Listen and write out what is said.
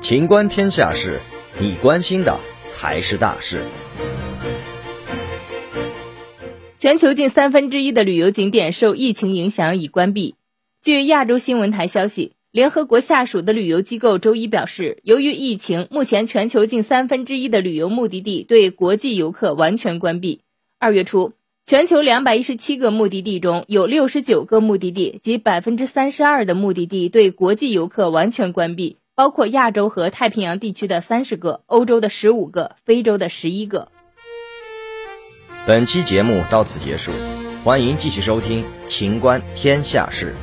情观天下事，你关心的才是大事。全球近三分之一的旅游景点受疫情影响已关闭。据亚洲新闻台消息，联合国下属的旅游机构周一表示，由于疫情，目前全球近三分之一的旅游目的地对国际游客完全关闭。二月初，全球两百一十七个目的地中有六十九个目的地及百分之三十二的目的地对国际游客完全关闭。包括亚洲和太平洋地区的三十个，欧洲的十五个，非洲的十一个。本期节目到此结束，欢迎继续收听《秦观天下事》。